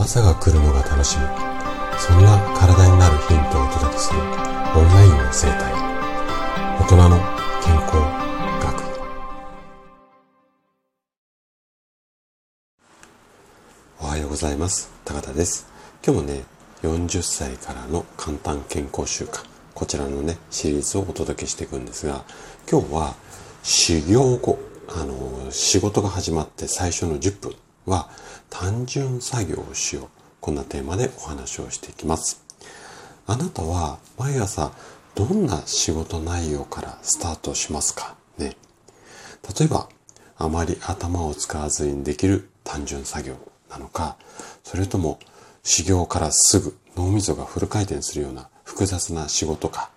朝が来るのが楽しみ。そんな体になるヒントをお届けするオンラインの生態。大人の健康学。おはようございます。高田です。今日もね40歳からの簡単健康習慣。こちらのねシリーズをお届けしていくんですが今日は修行後あの仕事が始まって最初の10分。は単純作業をしよう。こんなテーマでお話をしていきます。あなたは毎朝どんな仕事内容からスタートしますかね。例えば、あまり頭を使わずにできる単純作業なのか、それとも修行からすぐ脳みそがフル回転するような複雑な仕事か。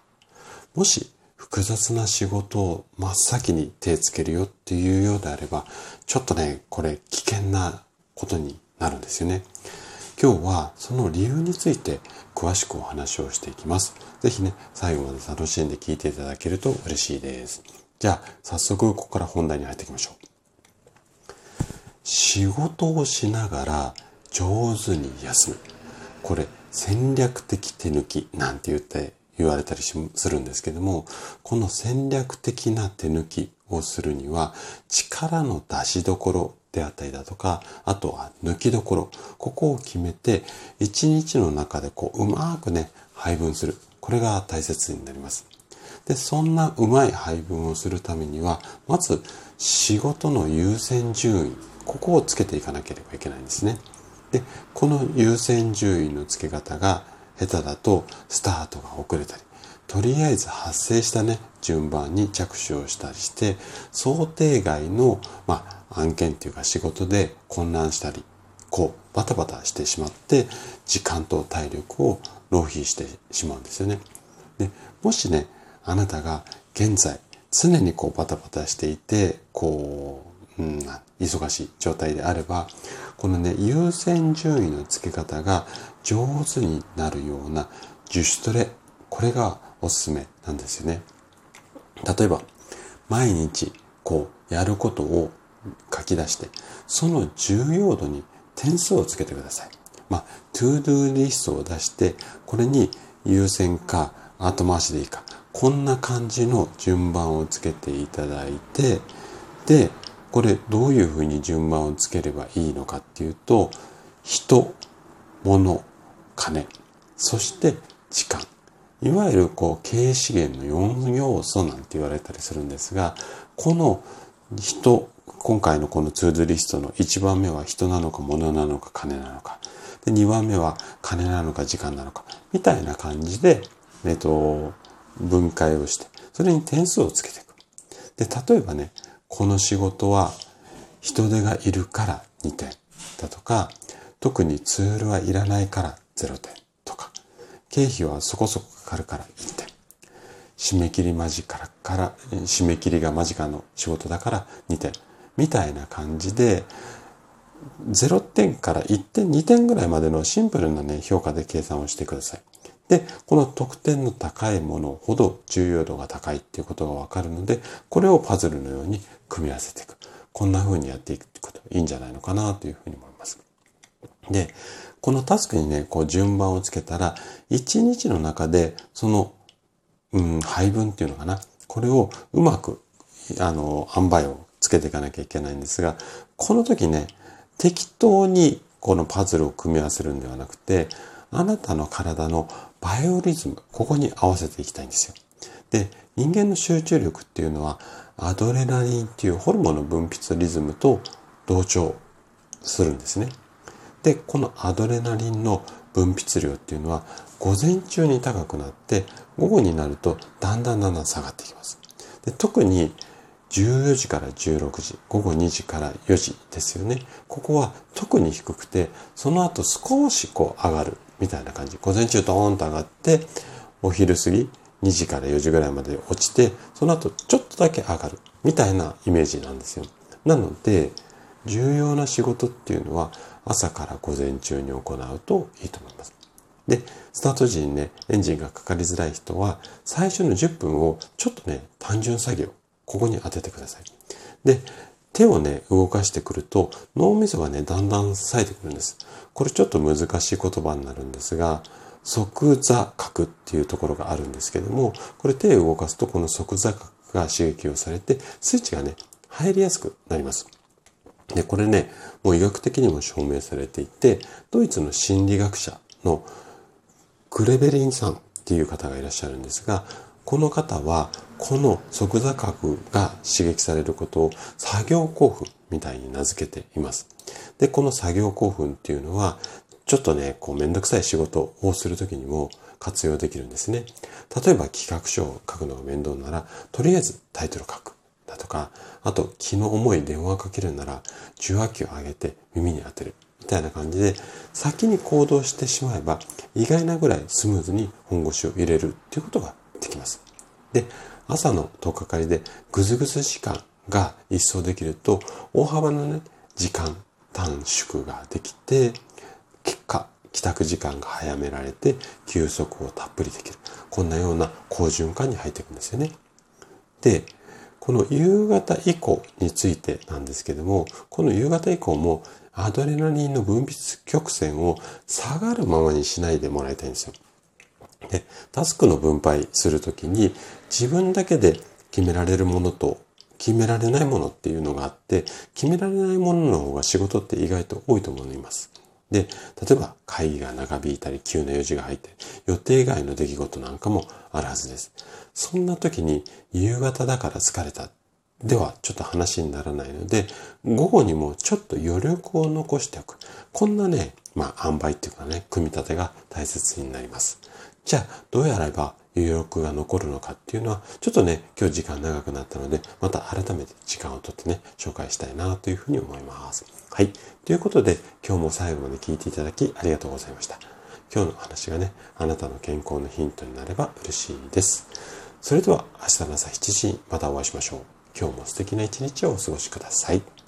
もし複雑な仕事を真っ先に手つけるよっていうようであれば、ちょっとね、これ危険なことになるんですよね。今日はその理由について詳しくお話をしていきます。ぜひね、最後まで楽しんで聞いていただけると嬉しいです。じゃあ、早速ここから本題に入っていきましょう。仕事をしながら上手に休む。これ、戦略的手抜きなんて言って言われたりするんですけども、この戦略的な手抜きをするには力の出しどころであったりだとか、あとは抜きどころ、ここを決めて、一日の中でこう、うまくね、配分する。これが大切になります。で、そんなうまい配分をするためには、まず仕事の優先順位、ここをつけていかなければいけないんですね。で、この優先順位の付け方が下手だとスタートが遅れたり、とりあえず発生したね、順番に着手をしたりして、想定外の、まあ、案件っていうか仕事で混乱したり、こう、バタバタしてしまって、時間と体力を浪費してしまうんですよね。で、もしね、あなたが現在、常にこうバタバタしていて、こう、うん、忙しい状態であれば、このね、優先順位の付け方が上手になるような自主トレ、これがおすすめなんですよね。例えば、毎日こうやることを書き出して、その重要度に点数をつけてください。まあ、 to do リストを出して、これに優先か後回しでいいか、こんな感じの順番をつけていただいて、で、これどういうふうに順番をつければいいのかっていうと、人、物、金、そして時間。いわゆるこう経営資源の4要素なんて言われたりするんですが、この人、今回のこのツードリストの1番目は人なのか物なのか金なのか。で、2番目は金なのか時間なのか。みたいな感じで、えっと、分解をして、それに点数をつけていく。で、例えばね、この仕事は人手がいるから2点だとか、特にツールはいらないから0点とか。経費はそこそこかかるから1点。締め切り間近から、締め切りが間近の仕事だから2点。みたいな感じで、0点から1点、2点ぐらいまでのシンプルなね、評価で計算をしてください。で、この得点の高いものほど重要度が高いっていうことがわかるので、これをパズルのように組み合わせていく。こんな風にやっていくこといいんじゃないのかなというふうに思います。で、このタスクにね、こう順番をつけたら、一日の中で、その、うん、配分っていうのかな。これをうまく、あの、塩梅をつけていかなきゃいけないんですが、この時ね、適当にこのパズルを組み合わせるんではなくて、あなたの体のバイオリズム、ここに合わせていきたいんですよ。で、人間の集中力っていうのは、アドレナリンっていうホルモンの分泌リズムと同調するんですね。で、このアドレナリンの分泌量っていうのは午前中に高くなって午後になるとだんだんだんだん下がってきます。で特に14時から16時、午後2時から4時ですよね。ここは特に低くて、その後少しこう上がるみたいな感じ。午前中ドーンと上がって、お昼過ぎ2時から4時ぐらいまで落ちて、その後ちょっとだけ上がるみたいなイメージなんですよ。なので、重要な仕事っていうのは朝から午前中に行うといいと思います。で、スタート時にね、エンジンがかかりづらい人は、最初の10分をちょっとね、単純作業、ここに当ててください。で、手をね、動かしてくると脳みそがね、だんだん冴えてくるんです。これちょっと難しい言葉になるんですが、即座角っていうところがあるんですけども、これ手を動かすとこの即座角が刺激をされて、スイッチがね、入りやすくなります。で、これね、もう医学的にも証明されていて、ドイツの心理学者のクレベリンさんっていう方がいらっしゃるんですが、この方は、この即座角が刺激されることを作業興奮みたいに名付けています。で、この作業興奮っていうのは、ちょっとね、こうめんどくさい仕事をするときにも活用できるんですね。例えば企画書を書くのが面倒なら、とりあえずタイトル書く。だとか、あと気の重い電話かけるなら、受話器を上げて耳に当てる。みたいな感じで、先に行動してしまえば、意外なぐらいスムーズに本腰を入れるっていうことができます。で、朝の10日かりでぐずぐず時間が一掃できると、大幅なね、時間短縮ができて、結果、帰宅時間が早められて、休息をたっぷりできる。こんなような好循環に入っていくんですよね。で、この夕方以降についてなんですけども、この夕方以降もアドレナリンの分泌曲線を下がるままにしないでもらいたいんですよ。で、タスクの分配するときに自分だけで決められるものと決められないものっていうのがあって、決められないものの方が仕事って意外と多いと思います。で、例えば会議が長引いたり急な用事が入って予定外の出来事なんかもあるはずです。そんな時に夕方だから疲れたではちょっと話にならないので、午後にもちょっと余力を残しておく。こんなね、まあ、塩梅っていうかね、組み立てが大切になります。じゃあ、どうやれば余力が残るのかっていうのは、ちょっとね、今日時間長くなったので、また改めて時間をとってね、紹介したいなというふうに思います。はい。ということで、今日も最後まで聞いていただきありがとうございました。今日の話がね、あなたの健康のヒントになれば嬉しいです。それでは明日の朝7時にまたお会いしましょう。今日も素敵な一日をお過ごしください。